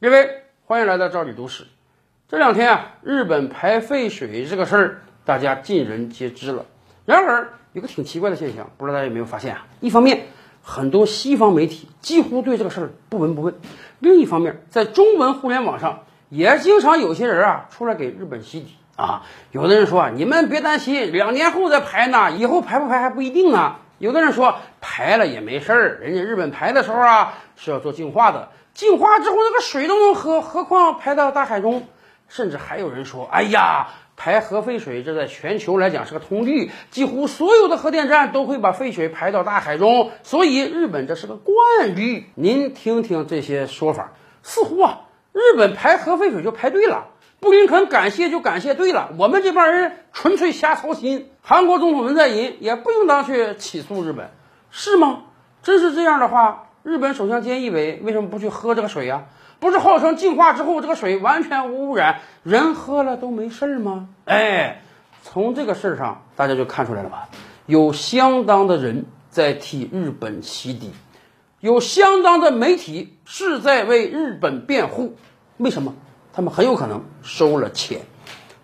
各位，欢迎来到赵李都市。这两天啊，日本排废水这个事儿，大家尽人皆知了。然而，有个挺奇怪的现象，不知道大家有没有发现啊？一方面，很多西方媒体几乎对这个事儿不闻不问；另一方面，在中文互联网上，也经常有些人啊出来给日本洗底啊。有的人说啊，你们别担心，两年后再排呢，以后排不排还不一定呢。有的人说排了也没事儿，人家日本排的时候啊是要做净化的。净化之后，那个水都能喝，何况排到大海中？甚至还有人说：“哎呀，排核废水，这在全球来讲是个通例，几乎所有的核电站都会把废水排到大海中，所以日本这是个惯例。”您听听这些说法，似乎啊，日本排核废水就排对了，布林肯感谢就感谢对了，我们这帮人纯粹瞎操心。韩国总统文在寅也不应当去起诉日本，是吗？真是这样的话。日本首相菅义伟为什么不去喝这个水呀？不是号称净化之后这个水完全无污染，人喝了都没事儿吗？哎，从这个事儿上大家就看出来了吧？有相当的人在替日本洗底，有相当的媒体是在为日本辩护。为什么？他们很有可能收了钱。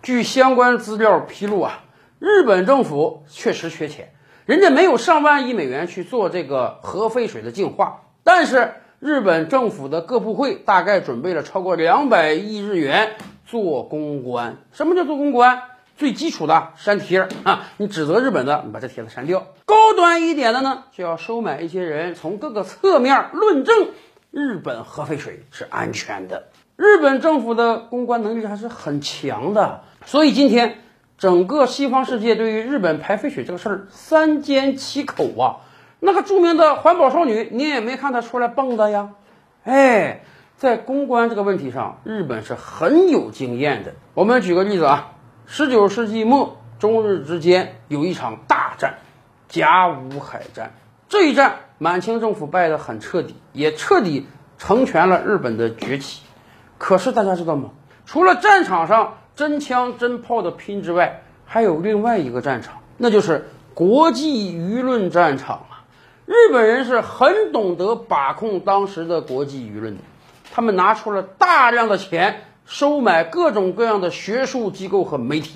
据相关资料披露啊，日本政府确实缺钱，人家没有上万亿美元去做这个核废水的净化。但是日本政府的各部会大概准备了超过两百亿日元做公关。什么叫做公关？最基础的删帖啊，你指责日本的，你把这帖子删掉。高端一点的呢，就要收买一些人，从各个侧面论证日本核废水是安全的。日本政府的公关能力还是很强的，所以今天整个西方世界对于日本排废水这个事儿三缄其口啊。那个著名的环保少女，你也没看她出来蹦跶呀？哎，在公关这个问题上，日本是很有经验的。我们举个例子啊，十九世纪末，中日之间有一场大战——甲午海战。这一战，满清政府败得很彻底，也彻底成全了日本的崛起。可是大家知道吗？除了战场上真枪真炮的拼之外，还有另外一个战场，那就是国际舆论战场。日本人是很懂得把控当时的国际舆论的，他们拿出了大量的钱收买各种各样的学术机构和媒体。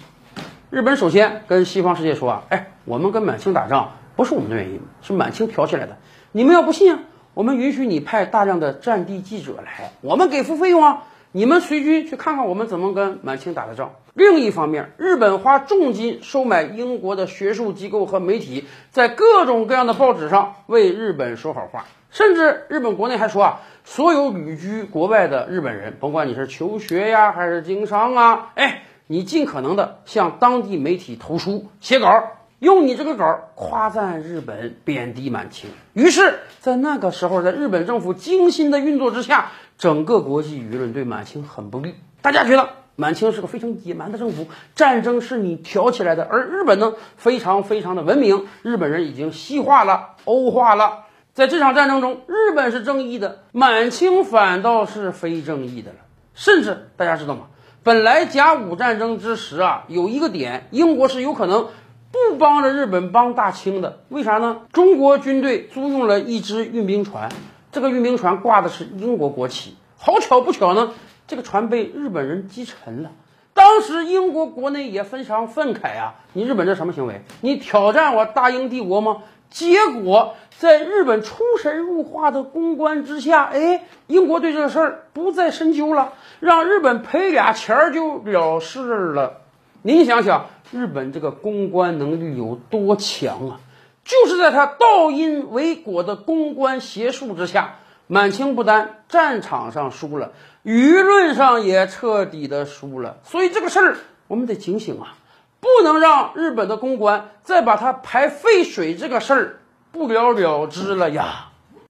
日本首先跟西方世界说啊，哎，我们跟满清打仗不是我们的原因，是满清挑起来的。你们要不信啊，我们允许你派大量的战地记者来，我们给付费用啊。你们随军去看看我们怎么跟满清打的仗。另一方面，日本花重金收买英国的学术机构和媒体，在各种各样的报纸上为日本说好话。甚至日本国内还说啊，所有旅居国外的日本人，甭管你是求学呀还是经商啊，哎，你尽可能的向当地媒体投书写稿，用你这个稿夸赞日本，贬低满清。于是，在那个时候，在日本政府精心的运作之下。整个国际舆论对满清很不利，大家觉得满清是个非常野蛮的政府，战争是你挑起来的，而日本呢非常非常的文明，日本人已经西化了、欧化了，在这场战争中，日本是正义的，满清反倒是非正义的了。甚至大家知道吗？本来甲午战争之时啊，有一个点，英国是有可能不帮着日本帮大清的，为啥呢？中国军队租用了一只运兵船。这个运兵船挂的是英国国旗，好巧不巧呢，这个船被日本人击沉了。当时英国国内也非常愤慨啊，你日本这什么行为？你挑战我大英帝国吗？结果在日本出神入化的公关之下，哎，英国对这个事儿不再深究了，让日本赔俩钱儿就了事了。您想想，日本这个公关能力有多强啊？就是在他倒因为果的公关邪术之下，满清不单战场上输了，舆论上也彻底的输了。所以这个事儿我们得警醒啊，不能让日本的公关再把他排废水这个事儿不了了之了呀。